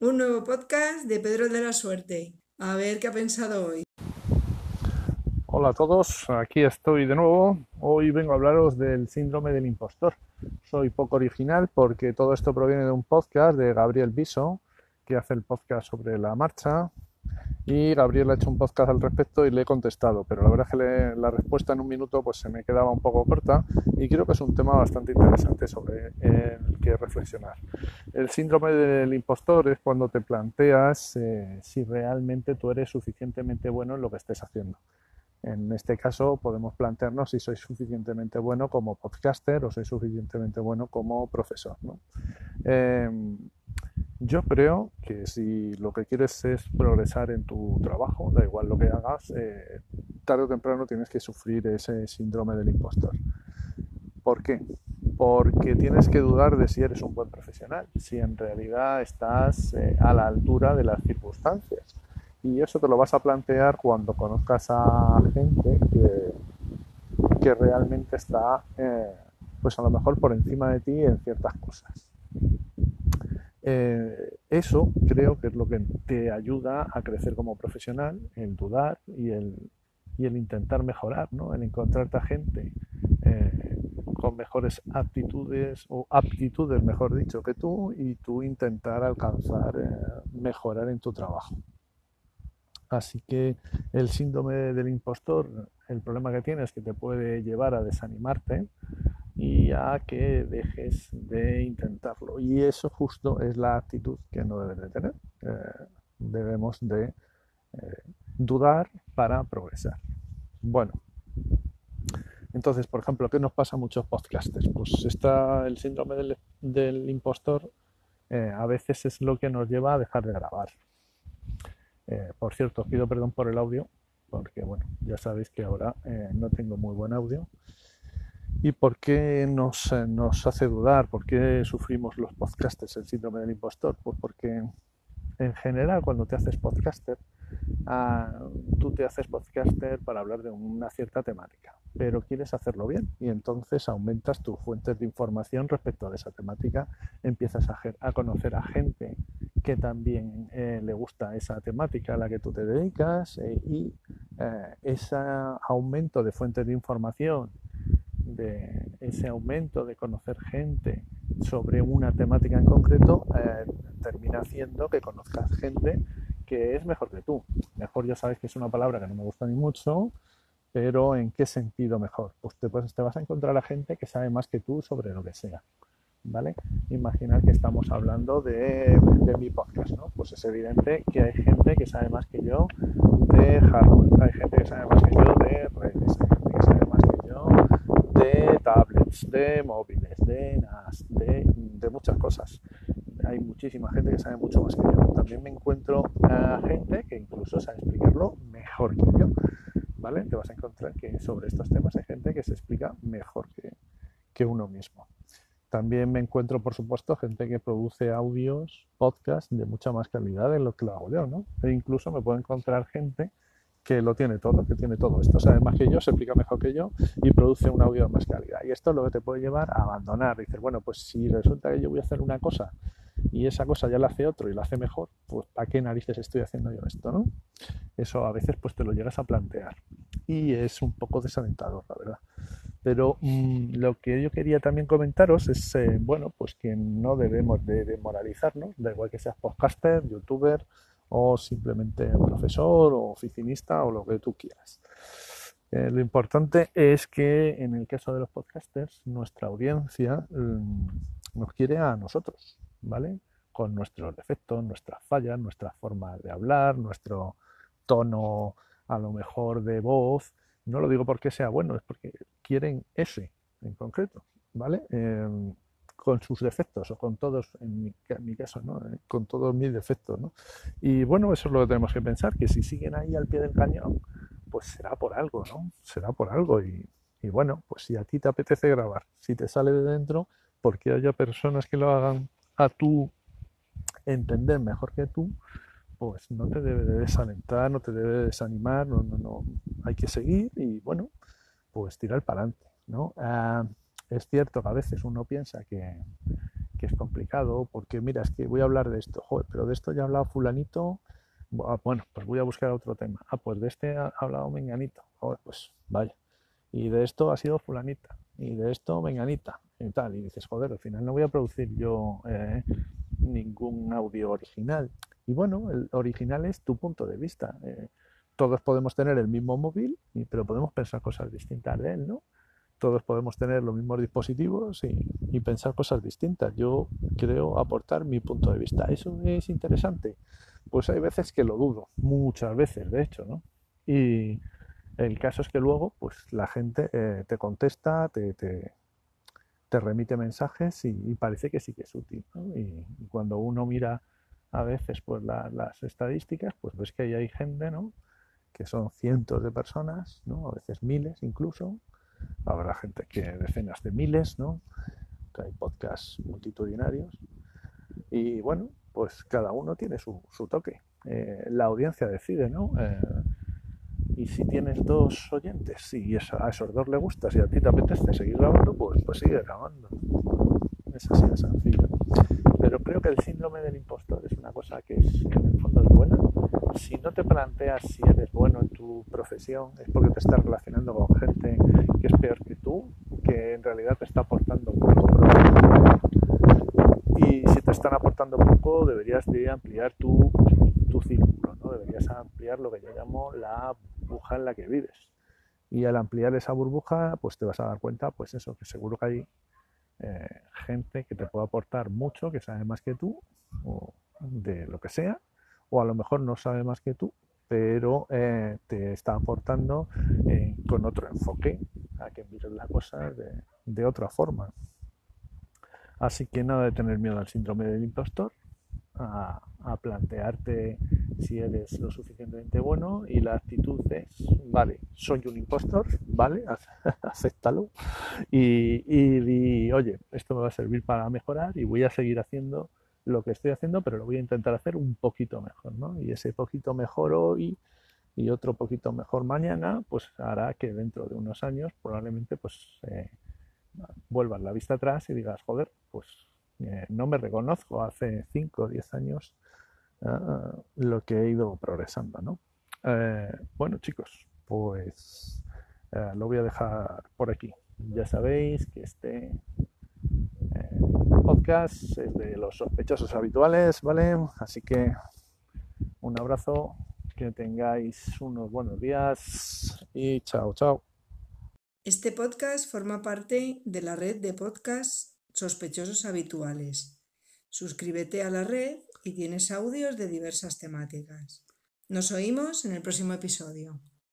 Un nuevo podcast de Pedro de la Suerte. A ver qué ha pensado hoy. Hola a todos, aquí estoy de nuevo. Hoy vengo a hablaros del síndrome del impostor. Soy poco original porque todo esto proviene de un podcast de Gabriel Viso, que hace el podcast sobre la marcha, y Gabriel ha hecho un podcast al respecto y le he contestado, pero la verdad es que la respuesta en un minuto pues se me quedaba un poco corta y creo que es un tema bastante interesante sobre el que reflexionar. El síndrome del impostor es cuando te planteas eh, si realmente tú eres suficientemente bueno en lo que estés haciendo. En este caso podemos plantearnos si soy suficientemente bueno como podcaster o soy suficientemente bueno como profesor. ¿no? Em, yo creo que si lo que quieres es progresar en tu trabajo, da igual lo que hagas, eh, tarde o temprano tienes que sufrir ese síndrome del impostor. ¿Por qué? Porque tienes que dudar de si eres un buen profesional, si en realidad estás eh, a la altura de las circunstancias. Y eso te lo vas a plantear cuando conozcas a gente que, realmente está, eh, pues a lo mejor por encima de ti en ciertas cosas. Eh, eso creo que es lo que te ayuda a crecer como profesional, el dudar y el, y el intentar mejorar, ¿no? el encontrarte a gente eh, con mejores aptitudes o aptitudes, mejor dicho, que tú y tú intentar alcanzar, eh, mejorar en tu trabajo. Así que el síndrome del impostor, el problema que tiene es que te puede llevar a desanimarte, y a que dejes de intentarlo. Y eso justo es la actitud que no debes de tener. Eh, debemos de eh, dudar para progresar. Bueno, entonces, por ejemplo, ¿qué nos pasa a muchos podcasters? Pues está el síndrome del, impostor, eh, a veces es lo que nos lleva a dejar de grabar. por cierto, os pido perdón por el audio, porque bueno, ya sabéis que ahora no tengo muy buen audio ¿Y por qué nos, eh, nos, hace dudar? ¿Por qué sufrimos los podcasters el síndrome del impostor? Pues porque en general cuando te haces podcaster, ah, tú te haces podcaster para hablar de una cierta temática, pero quieres hacerlo bien y entonces aumentas tus fuentes de información respecto a esa temática, empiezas a, a conocer a gente que también eh, le gusta esa temática a la que tú te dedicas eh, y ese aumento de fuentes de información de ese aumento de conocer gente sobre una temática en concreto eh, termina haciendo que conozcas gente que es mejor que tú. Mejor ya sabes que es una palabra que no me gusta ni mucho, pero ¿en qué sentido mejor? Pues te, pues te vas a encontrar a gente que sabe más que tú sobre lo que sea. ¿Vale? Imaginar que estamos hablando de, mi podcast, ¿no? Pues es evidente que hay gente que sabe más que yo de hardware, hay gente que sabe más que yo de redes, hay gente que sabe más que yo de móviles, de NAS, de, muchas cosas. Hay muchísima gente que sabe mucho más que yo. También me encuentro a gente que incluso sabe explicarlo mejor que yo. ¿Vale? Te vas a encontrar que sobre estos temas hay gente que se explica mejor que, que uno mismo. También me encuentro, por supuesto, gente que produce audios, podcasts de mucha más calidad de lo que lo hago yo, ¿no? E incluso me puedo encontrar gente que lo tiene todo, que tiene todo esto, sabe más que yo, se explica mejor que yo y produce un audio de más calidad. Y esto es lo que te puede llevar a abandonar. Dices, bueno, pues si resulta que yo voy a hacer una cosa y esa cosa ya la hace otro y la hace mejor, pues ¿para qué narices estoy haciendo yo esto, no? Eso a veces pues te lo llegas a plantear y es un poco desalentador, la verdad. Pero mm, lo que yo quería también comentaros es, eh, bueno, pues que no debemos de demoralizarnos, da igual que seas podcaster, youtuber, o simplemente profesor o oficinista o lo que tú quieras. Eh, lo importante es que en el caso de los podcasters, nuestra audiencia mm, nos quiere a nosotros, ¿vale? Con nuestros defectos, nuestras fallas, nuestra forma de hablar, nuestro tono a lo mejor de voz. No lo digo porque sea bueno, es porque quieren ese en concreto, ¿vale? Em, con sus defectos o con todos, en mi, caso, ¿no? Eh, con todos mis defectos. ¿no? Y bueno, eso es lo que tenemos que pensar, que si siguen ahí al pie del cañón, pues será por algo, ¿no? Será por algo. Y, y bueno, pues si a ti te apetece grabar, si te sale de dentro, porque haya personas que lo hagan a tu entender mejor que tú, pues no te debe de desalentar, no te debe de desanimar, no, no, no, hay que seguir y bueno, pues tirar para adelante, ¿no? Ah, es cierto que a veces uno piensa que, es complicado, porque mira, es que voy a hablar de esto, joder, pero de esto ya ha hablado fulanito, bueno, pues voy a buscar otro tema. Ah, pues de este ha hablado menganito, joder, pues vaya. Y de esto ha sido fulanita, y de esto menganita, y tal. Y dices, joder, al final no voy a producir yo eh, ningún audio original. Y bueno, el original es tu punto de vista. Eh, todos podemos tener el mismo móvil, pero podemos pensar cosas distintas de él, ¿no? Todos podemos tener los mismos dispositivos y, pensar cosas distintas. Yo creo aportar mi punto de vista. ¿Eso es interesante? Pues hay veces que lo dudo, muchas veces, de hecho, ¿no? Y el caso es que luego, pues la gente eh, te contesta, te, te, remite mensajes y, parece que sí que es útil. Y, cuando uno mira a veces pues las estadísticas, pues ves que ahí hay gente, ¿no? que son cientos de personas, ¿no? a veces miles incluso, habrá gente que decenas de miles, ¿no? que hay podcasts multitudinarios, y bueno, pues cada uno tiene su, toque. Eh, la audiencia decide, ¿no? Eh, y si tienes dos oyentes y a esos dos le gustas y a ti te apetece seguir grabando, pues, pues sigue grabando. Es así de sencillo. Pero creo que el síndrome del impostor es una cosa que es, en el fondo es buena. Si no te planteas si eres bueno en tu profesión, es porque te estás relacionando con gente que es peor que tú, que en realidad te está aportando poco. Y si te están aportando poco, deberías de ampliar tu, tu círculo, ¿no? deberías ampliar lo que yo llamo la burbuja en la que vives. Y al ampliar esa burbuja, pues te vas a dar cuenta, pues eso, que seguro que hay eh, gente que te puede aportar mucho, que sabe más que tú, o de lo que sea, o a lo mejor no sabe más que tú, pero eh, te está aportando eh, con otro enfoque, a que mires la cosa de, otra forma. Así que nada de tener miedo al síndrome del impostor, a, plantearte si eres lo suficientemente bueno y la actitud es, vale, soy un impostor, vale, acéptalo y, y, oye, esto me va a servir para mejorar y voy a seguir haciendo lo que estoy haciendo, pero lo voy a intentar hacer un poquito mejor, ¿no? Y ese poquito mejor hoy y otro poquito mejor mañana, pues hará que dentro de unos años probablemente pues eh, vuelvas la vista atrás y digas, joder, pues eh, no me reconozco hace 5 o 10 años ah, lo que he ido progresando. ¿no? Eh, bueno chicos, pues lo voy a dejar por aquí. Ya sabéis que este podcast es de los sospechosos habituales, ¿vale? Así que un abrazo, que tengáis unos buenos días y chao, chao. Este podcast forma parte de la red de podcasts sospechosos habituales. Suscríbete a la red y tienes audios de diversas temáticas. Nos oímos en el próximo episodio.